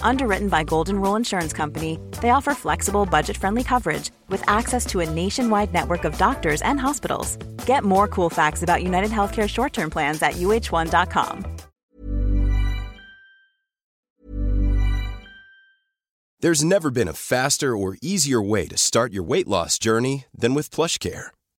Underwritten by Golden Rule Insurance Company, they offer flexible, budget friendly coverage with access to a nationwide network of doctors and hospitals. Get more cool facts about United Healthcare short term plans at uh1.com. There's never been a faster or easier way to start your weight loss journey than with PlushCare.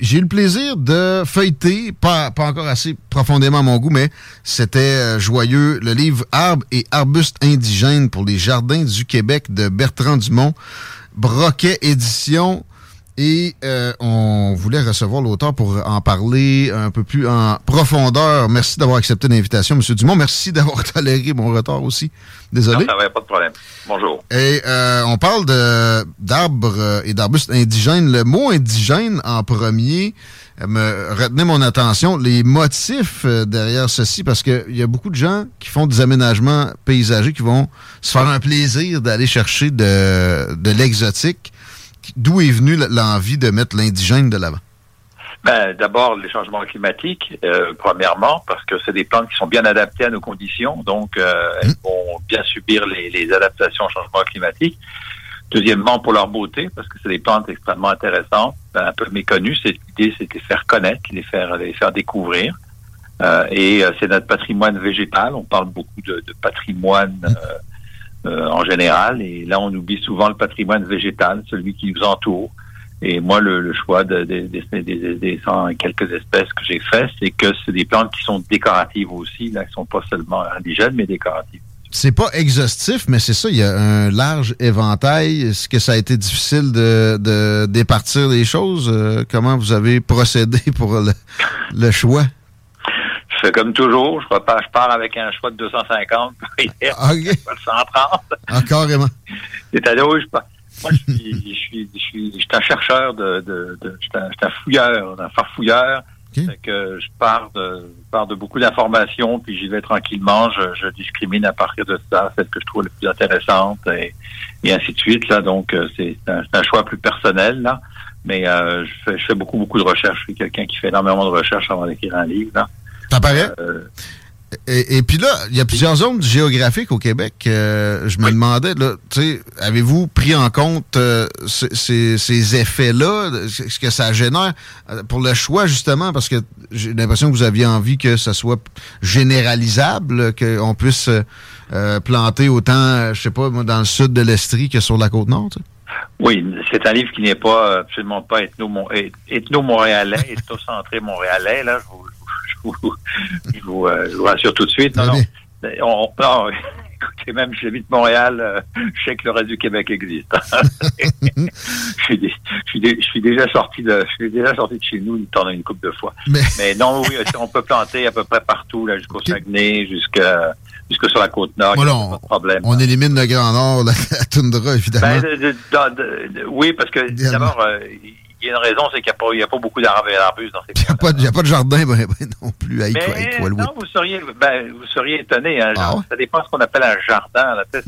J'ai eu le plaisir de feuilleter, pas, pas encore assez profondément à mon goût, mais c'était euh, joyeux, le livre Arbres et arbustes indigènes pour les jardins du Québec de Bertrand Dumont, Broquet Édition. Et euh, on voulait recevoir l'auteur pour en parler un peu plus en profondeur. Merci d'avoir accepté l'invitation, M. Dumont. Merci d'avoir toléré mon retard aussi. Désolé. Non, ça va, pas de problème. Bonjour. Et euh, on parle de d'arbres euh, et d'arbustes indigènes. Le mot indigène en premier euh, me retenait mon attention. Les motifs euh, derrière ceci, parce qu'il y a beaucoup de gens qui font des aménagements paysagers qui vont se faire un plaisir d'aller chercher de, de l'exotique. D'où est venue l'envie de mettre l'indigène de l'avant? Ben, D'abord, les changements climatiques, euh, premièrement, parce que c'est des plantes qui sont bien adaptées à nos conditions, donc euh, elles vont bien subir les, les adaptations au changement climatique. Deuxièmement, pour leur beauté, parce que c'est des plantes extrêmement intéressantes, ben, un peu méconnues. L'idée, c'est de les faire connaître, les faire, les faire découvrir. Euh, et c'est notre patrimoine végétal. On parle beaucoup de, de patrimoine euh, en général, et là, on oublie souvent le patrimoine végétal, celui qui nous entoure. Et moi, le, choix de, de- de- des- quelques espèces que j'ai fait, c'est que c'est des plantes qui sont décoratives aussi, là, qui sont pas seulement indigènes, mais décoratives. C'est pas exhaustif, mais c'est ça, il y a un large éventail. Est-ce que ça a été difficile de, départir les choses? Euh, comment vous avez procédé pour le choix? Je fais comme toujours, je repars, je pars avec un choix de 250, puis hier, Ok. pas de 130. Ah, carrément. C'est-à-dire, oui, je pars. Moi, je suis, je suis, je suis, je suis un chercheur de, de, de je suis un, je suis un fouilleur, un farfouilleur. Fait que je pars de, je pars de beaucoup d'informations, puis j'y vais tranquillement. Je, je discrimine à partir de ça, celle que je trouve la plus intéressante, et, et ainsi de suite. Là, donc, euh, c'est un, un choix plus personnel, là. Mais euh, je, fais, je fais beaucoup, beaucoup de recherches. Je suis quelqu'un qui fait énormément de recherches avant d'écrire un livre. Là. Ça paraît. Euh, Et, et puis là, il y a plusieurs zones géographiques au Québec. Euh, je me demandais, là, tu sais, avez-vous pris en compte euh, ces, ces- effets-là, ce que ça génère euh, pour le choix, justement, parce que j'ai l'impression que vous aviez envie que ça soit généralisable, qu'on puisse euh, euh, planter autant, je sais pas, moi, dans le sud de l'Estrie que sur la côte nord. tu sais? Oui, c'est un livre qui n'est pas absolument pas ethno- eth- ethno-montréalais, ethno-centré montréalais. Là, je vous, je vous, je vous, euh, je vous rassure tout de suite. Non, non. On, non, écoutez, même si j'habite Montréal, euh, je sais que le reste du Québec existe. je, suis dé- je, suis dé- je suis déjà sorti de, je suis déjà sorti de chez nous pendant une couple de fois. Mais, non, oui, on peut planter à peu près partout, là, jusqu'au Saguenay, jusqu'à puisque sur la côte nord, Voilà, pas de problème. On élimine le Grand Nord, la, la toundra, évidemment. Ben, de- de- de- de- oui, parce que d'abord, euh, il y a une raison, c'est qu'il n'y a, pas- il y a pas beaucoup d'arbres et d'arbustes dans ces Il n'y a, pas de- il y a pas de jardin ben, ben, non plus à Mais Equalwood. non, vous seriez, ben, vous seriez étonné. Hein, Ah ouais? Ça dépend de ce qu'on appelle un jardin. Là. C'est-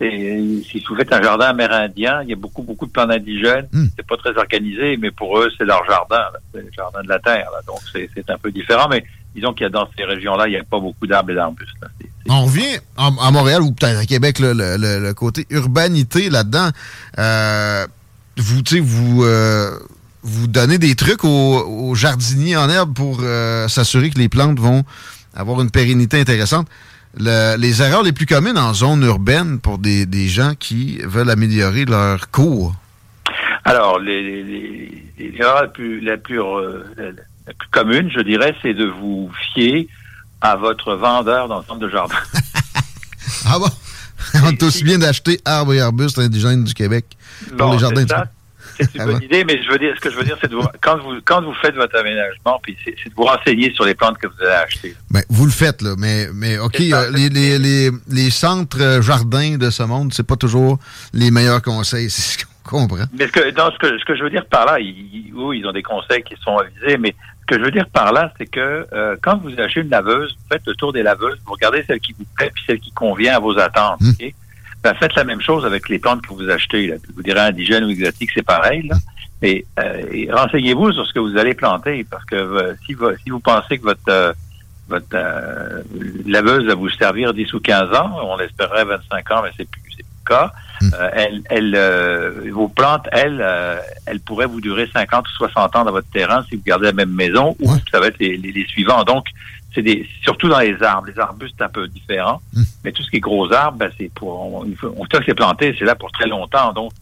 si vous faites un jardin amérindien, il y a beaucoup, beaucoup de plantes indigènes. Hmm. C'est pas très organisé, mais pour eux, c'est leur jardin. C'est le jardin de la terre. là. Donc, c'est c'est un peu différent. Mais disons qu'il y a dans ces régions-là, il n'y a pas beaucoup d'arbres et d'arbustes. On revient à, Montréal ou peut-être à Québec, le, le- le côté urbanité là-dedans. Euh, vous, tu sais, vous, euh, vous donnez des trucs aux, aux jardiniers en herbe pour euh, s'assurer que les plantes vont avoir une pérennité intéressante. Le- les erreurs les plus communes en zone urbaine pour des, des gens qui veulent améliorer leur cours? Alors, les, les, les, erreurs la plus, la, plus, euh, la plus commune, je dirais, c'est de vous fier à votre vendeur dans le centre de jardin. Ah bon? On est aussi bien d'acheter arbres et arbustes indigènes du Québec pour Bon, les jardins c'est du ça. C'est une Ah bonne idée, mais je veux dire, ce que je veux dire, c'est de vous, quand vous, quand vous faites votre aménagement, puis c'est de vous renseigner sur les plantes que vous allez acheter. Ben, vous le faites, là, mais, mais OK, ça, euh, les, les, les, les centres euh, jardins de ce monde, c'est pas toujours les meilleurs conseils, c'est ce qu'on comprend. Mais ce que, non, ce que, ce que je veux dire par là, ils, ils- oui, ils ont des conseils qui sont avisés, mais que je veux dire par là, c'est que euh, quand vous achetez une laveuse, vous faites le tour des laveuses, vous regardez celle qui vous plaît, puis celle qui convient à vos attentes. Hmm. ok? Ben, faites la même chose avec les plantes que vous achetez. Là. Vous direz indigène ou exotique, c'est pareil. Là. Et, euh, et renseignez-vous sur ce que vous allez planter, parce que euh, si, vous, si vous pensez que votre euh, votre euh, laveuse va vous servir 10 ou 15 ans, on l'espérait 25 ans, mais c'est plus, c'est plus le cas. Euh, elle, elle, euh, vos plantes, elles, euh, elles pourraient vous durer 50 ou 60 ans dans votre terrain si vous gardez la même maison, ou Ouais. ça va être les, les, les suivants. Donc, c'est des, surtout dans les arbres. Les arbustes, c'est un peu différent. Mm. Mais tout ce qui est gros arbres, ben, c'est pour, on, on sait que c'est planté, c'est là pour très longtemps. Donc,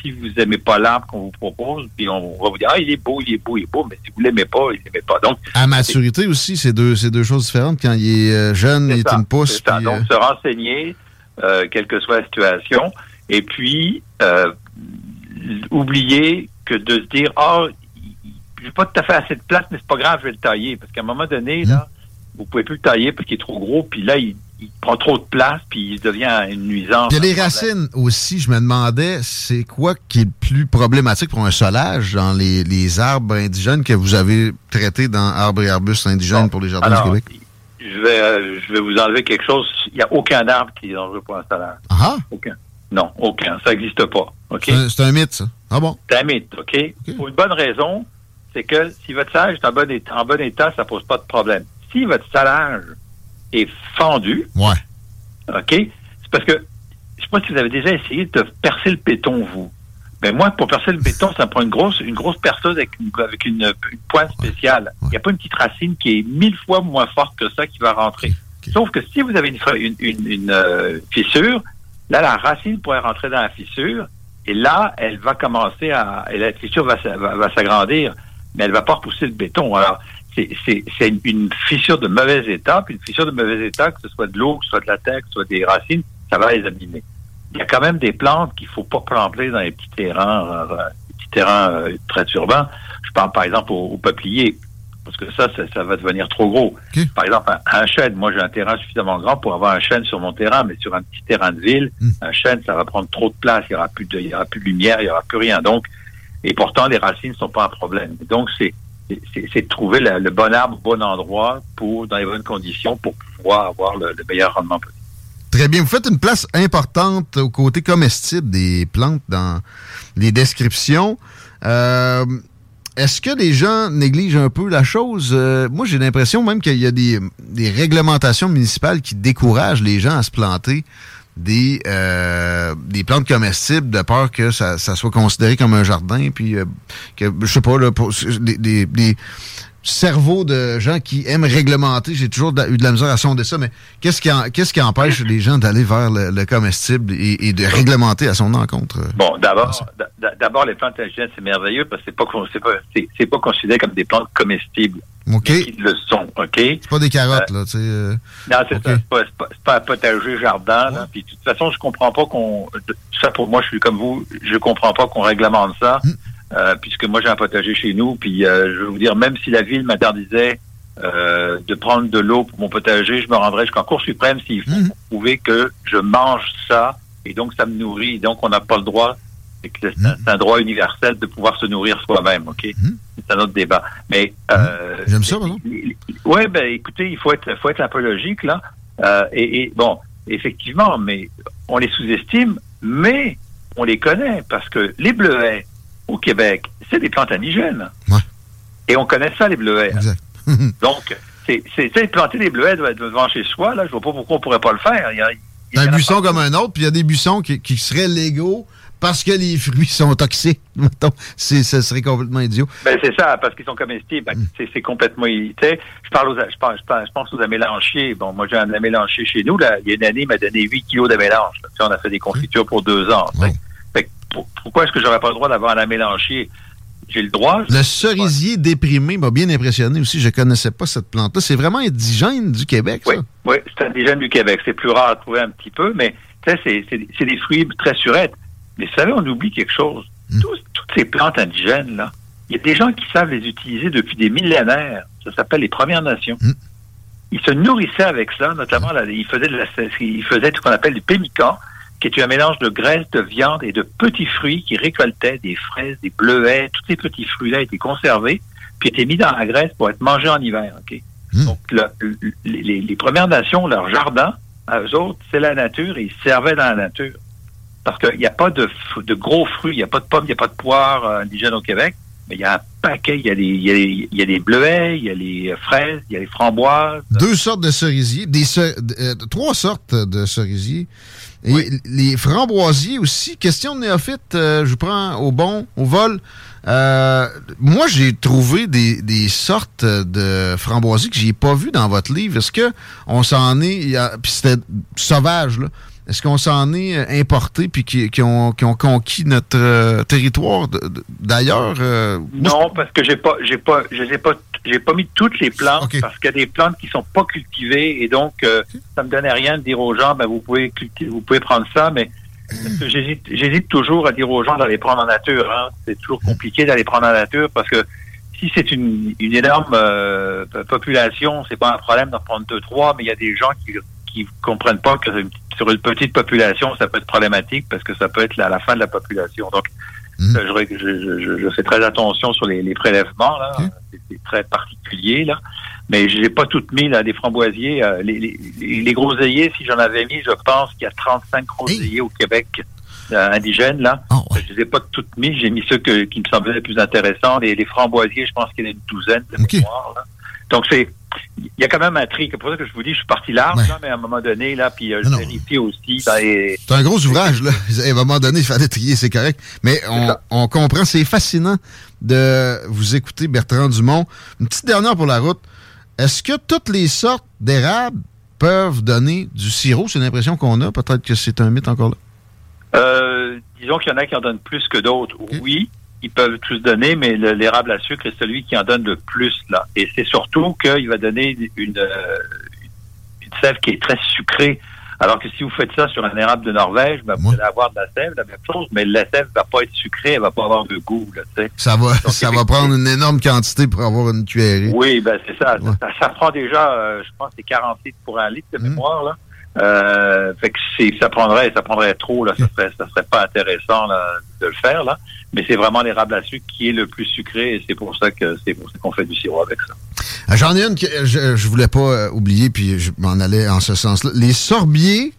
si vous aimez pas l'arbre qu'on vous propose, puis on va vous dire, ah, il est beau, il est beau, il est beau, mais si vous l'aimez pas, il l'aimez pas. Donc, À maturité aussi, c'est deux, c'est deux choses différentes. Quand il est euh, jeune, il est ça, une pousse. puis, Donc, euh, se renseigner, euh, quelle que soit la situation, et puis euh, oublier que de se dire ah, j'ai pas tout à fait assez de place, mais c'est pas grave, je vais le tailler, parce qu'à un moment donné, Mmh. là, vous pouvez plus le tailler parce qu'il est trop gros, puis là, il, il prend trop de place, puis il devient une nuisance. Puis il y a les racines aussi, je me demandais, c'est quoi qui est le plus problématique pour un solage dans les, les arbres indigènes que vous avez traités dans arbres et arbustes indigènes Bon, pour les jardins Alors, du Québec? je vais, euh, je vais vous enlever quelque chose. Il n'y a aucun arbre qui est dangereux pour un salade. Ah, Aucun. Non, aucun. Ça n'existe pas. OK? c'est un- mythe, ça. Ah bon? C'est un mythe, OK? Pour une bonne raison, c'est que si votre salage est en bon état, en bon état ça pose pas de problème. Si votre salage est fendu, Ouais. OK? C'est parce que, je sais pas si vous avez déjà essayé de percer le béton, vous. Mais moi, pour percer le béton, ça me prend une grosse, une grosse perceuse avec une, avec une, une pointe spéciale. Il n'y a pas une petite racine qui est mille fois moins forte que ça qui va rentrer. Sauf que si vous avez une, une- une, euh, fissure, là, la racine pourrait rentrer dans la fissure, et là, elle va commencer à, et la fissure va, s'agrandir, mais elle va pas repousser le béton. Alors, c'est, une, fissure de mauvais état, puis une fissure de mauvais état, que ce soit de l'eau, que ce soit de la terre, que ce soit des racines, ça va les abîmer. Il y a quand même des plantes qu'il faut pas planter dans les petits terrains, euh, petits terrains euh, très urbains. Je parle par exemple au, au peuplier, parce que ça, ça, ça va devenir trop gros. Par exemple, un, un chêne, moi j'ai un terrain suffisamment grand pour avoir un chêne sur mon terrain, mais sur un petit terrain de ville, Mm. un chêne, ça va prendre trop de place, il y aura plus de, il y aura plus de lumière, il y aura plus rien. Donc, et pourtant les racines ne sont pas un problème. Donc c'est c'est- c'est c'est de trouver la- le bon arbre au bon endroit pour dans les bonnes conditions pour pouvoir avoir le, le meilleur rendement possible. Très bien. Vous faites une place importante au côté comestible des plantes dans les descriptions. Euh, Est-ce que les gens négligent un peu la chose? Euh, moi, j'ai l'impression même qu'il y a des, des réglementations municipales qui découragent les gens à se planter des, euh, des plantes comestibles de peur que ça, ça soit considéré comme un jardin, puis euh, que, je sais pas, là, pour, des, des- des cerveaux de gens qui aiment réglementer. J'ai toujours de la- eu de la misère à sonder ça, mais qu'est-ce qui, en- qu'est-ce qui empêche les gens d'aller vers le, le comestible et, et de réglementer à son encontre? euh? Bon, d'abord, les plantes indigènes c'est merveilleux parce que c'est pas c'est pas c'est, pas considéré comme des plantes comestibles. OK? Qui le sont, ok? C'est pas des carottes, là, tu sais. euh, Non, c'est Ok. ça. C'est pas, pas, c'est pas un potager jardin. Là. Puis de toute façon, je comprends pas qu'on. Ça pour moi, je suis comme vous. Je comprends pas qu'on réglemente ça, Mm. Euh, puisque moi j'ai un potager chez nous. Puis euh, je vais vous dire, même si la ville m'interdisait euh, de prendre de l'eau pour mon potager, je me rendrai jusqu'en Cour suprême s'il faut Mhm. prouver que je mange ça et donc ça me nourrit. Donc on n'a pas le droit. C'est que c'est un- droit universel de pouvoir se nourrir soi-même, ok? Mhm. C'est un autre débat. Mais euh, J'aime ça, par exemple. Ouais, ben écoutez, il faut être, faut être un peu logique là. Euh, et, et bon, effectivement, mais on les sous-estime, mais on les connaît parce que les bleuets au Québec, c'est des plantes indigènes. Ouais. Et on connaît ça, les bleuets. Exact. Donc, c'est sais, planter des bleuets devant chez soi, là, je vois pas pourquoi on pourrait pas le faire. Il y a- il y C'est en un buisson comme un autre, puis il y a des buissons qui, qui seraient légaux parce que les fruits sont toxiques. C'est, ce serait complètement idiot. Ben, c'est ça, parce qu'ils sont comestibles. Ben, Mm. c'est, complètement irrité. Je parle aux, je, parle, je, parle- je pense aux amélanchiers. Bon, moi, j'ai un amélanchier chez nous, là. Il y a une année, il m'a donné 8 kilos d'amélanche. sais, on a fait des confitures pour deux ans. sais. Wow. Pourquoi est-ce que j'aurais pas le droit d'avoir un amélanchier? J'ai le droit. Le cerisier déprimé m'a bien impressionné aussi. Je connaissais pas cette plante-là. C'est vraiment indigène du Québec, ça. Oui, oui, c'est indigène du Québec. C'est plus rare à trouver un petit peu, mais c'est, des fruits très surettes. Mais vous savez, on oublie quelque chose. Mm. Tous- toutes ces plantes indigènes, là, il y a des gens qui savent les utiliser depuis des millénaires. Ça s'appelle les Premières Nations. Mm. Ils se nourrissaient avec ça, notamment, là, ils faisaient de la, ils faisaient ce qu'on appelle du pémican, qui est un mélange de graisse, de viande et de petits fruits qui récoltaient des fraises, des bleuets, tous ces petits fruits-là étaient conservés, puis étaient mis dans la graisse pour être mangés en hiver, OK? Mm. Donc, le- le- les, les Premières Nations, leur jardin, à eux autres, c'est la nature et ils servaient dans la nature. Parce qu'il n'y a pas de, de gros fruits, il n'y a pas de pommes, il n'y a pas de poires euh, indigènes au Québec, mais il y a un paquet, il y a des, y a des, il y a des bleuets, il y a les euh, fraises, il y a les framboises. Deux sortes de cerisiers, des cer- euh, trois sortes de cerisiers. Et Oui. les framboisiers aussi. Question de néophyte, euh, je vous prends au bon, au vol. Euh, moi, j'ai trouvé des, des sortes de framboisiers que j'ai pas vues dans votre livre. Est-ce que on s'en est, il y a- puis c'était sauvage là. Est-ce qu'on s'en est euh, importé puis qui, qui ont, qui ont conquis notre euh, territoire d'ailleurs euh, Non, parce que j'ai pas, j'ai pas, je les ai pas, j'ai pas mis toutes les plantes parce qu'il y a des plantes qui sont pas cultivées et donc euh, ça me donnait rien de dire aux gens, ben vous pouvez cultiver, vous pouvez prendre ça, mais j'hésite, j'hésite toujours à dire aux gens d'aller prendre en nature. Hein. C'est toujours compliqué d'aller prendre en nature parce que si c'est une, une énorme population, c'est pas un problème d'en prendre deux trois, mais il y a des gens qui qui comprennent pas que sur une petite population, ça peut être problématique parce que ça peut être la, la fin de la population. Donc euh, je, je, je, je fais très attention sur les, les prélèvements là, c'est très particulier là. Mais je n'ai pas toutes mis là des framboisiers, euh, les, les, les, groseilliers. Si j'en avais mis, je pense qu'il y a 35 groseilliers au Québec euh, indigènes là. Ah, ouais. Je les ai pas toutes mis. J'ai mis ceux que, qui me semblaient les plus intéressants. Les, framboisiers, je pense qu'il y en a une douzaine de Ok. mémoire. Là. Donc c'est il y a quand même un tri. C'est pour ça que je vous dis, je suis parti large, Ouais. là, mais à un moment donné, là, puis euh, je non. vérifie aussi les, C'est un gros ouvrage, là. À un moment donné, il fallait trier, c'est correct. Mais on comprend, c'est fascinant de vous écouter, Bertrand Dumont. Une petite dernière pour la route. Est-ce que toutes les sortes d'érables peuvent donner du sirop? C'est l'impression qu'on a. Peut-être que c'est un mythe encore là. Euh, disons qu'il y en a qui en donnent plus que d'autres. Oui, ils peuvent tous donner, mais le- l'érable à sucre est celui qui en donne le plus là. Et c'est surtout qu'il va donner une, euh, une sève qui est très sucrée. Alors que si vous faites ça sur un érable de Norvège, ben, vous Ouais. allez avoir de la sève, la même chose, mais la sève va pas être sucrée, elle va pas avoir de goût. Là. Ça va, Donc, ça va prendre une énorme quantité pour avoir une cuillerée. Oui, ben c'est ça. Ouais. ça. ça prend déjà, euh, je pense, c'est 40 litres pour un litre de Mhm. mémoire. Là. Euh, fait que c'est, ça prendrait, ça prendrait trop. Là, ça serait, ça serait pas intéressant là, de le faire là. Mais c'est vraiment l'érable à sucre qui est le plus sucré et c'est pour ça que c'est pour ça qu'on fait du sirop avec ça. Ah, J'en ai une que je, je voulais pas euh, oublier, puis je m'en allais en ce sens-là. Les sorbiers,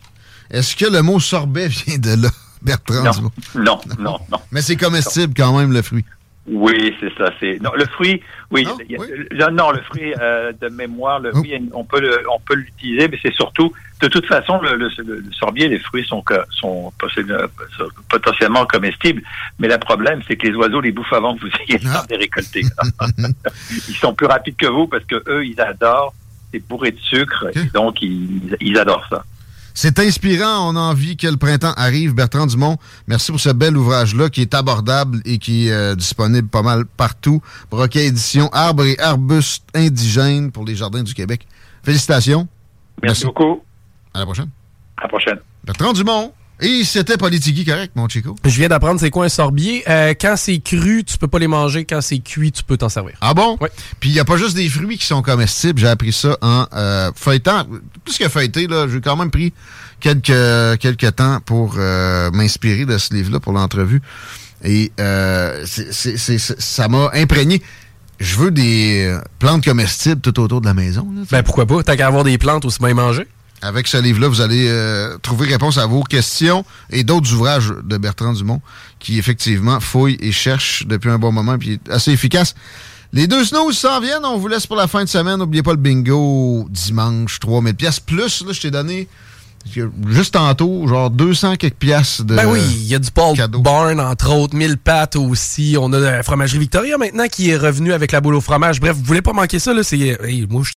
est-ce que le mot sorbet vient de là, Bertrand Non. Non, non, non. Mais c'est comestible quand même, le fruit. Oui, c'est ça. C'est non le fruit. Oui, Non? il y a- Oui. le- non, le fruit euh, de mémoire, le Oh. on peut le, on peut l'utiliser, mais c'est surtout de toute façon le, le, le- le sorbier, les fruits sont sont potentiellement comestibles. Mais le problème, c'est que les oiseaux les bouffent avant que vous ayez le temps de les récolter. ils sont plus rapides que vous parce que eux, ils adorent. C'est bourré de sucre, et donc ils, ils adorent ça. C'est inspirant. On a envie que le printemps arrive. Bertrand Dumont, merci pour ce bel ouvrage-là qui est abordable et qui est euh, disponible pas mal partout. Broquet Édition, Arbres et arbustes indigènes pour les jardins du Québec. Félicitations. Merci, Merci. beaucoup. À la prochaine. À la prochaine. Bertrand Dumont, Et c'était Politiki correct, mon Chico? Je viens d'apprendre c'est quoi un sorbier. Euh, quand c'est cru, tu peux pas les manger. Quand c'est cuit, tu peux t'en servir. Ah bon? Oui. Puis il n'y a pas juste des fruits qui sont comestibles. J'ai appris ça en euh, feuilletant. Plus que feuilleté, là, j'ai quand même pris quelques, quelques temps pour euh, m'inspirer de ce livre-là pour l'entrevue. Et euh, c'est- c'est- c'est- ça m'a imprégné. Je veux des plantes comestibles tout autour de la maison. là. Ben pourquoi pas? T'as qu'à avoir des plantes aussi bien manger. Avec ce livre-là, vous allez euh, trouver réponse à vos questions et d'autres ouvrages de Bertrand Dumont qui, effectivement, fouillent et cherchent depuis un bon moment puis est assez efficace. Les deux snows s'en viennent. On vous laisse pour la fin de semaine. N'oubliez pas le bingo dimanche, 3000 pièces Plus, là, je t'ai donné juste tantôt, genre 200 quelques piastres de Ben oui, il y a du Paul cadeau. Barn, entre autres, 1000 pattes aussi. On a la fromagerie Victoria maintenant qui est revenu avec la boule au fromage. Bref, vous voulez pas manquer ça, là, c'est... hey, moi, je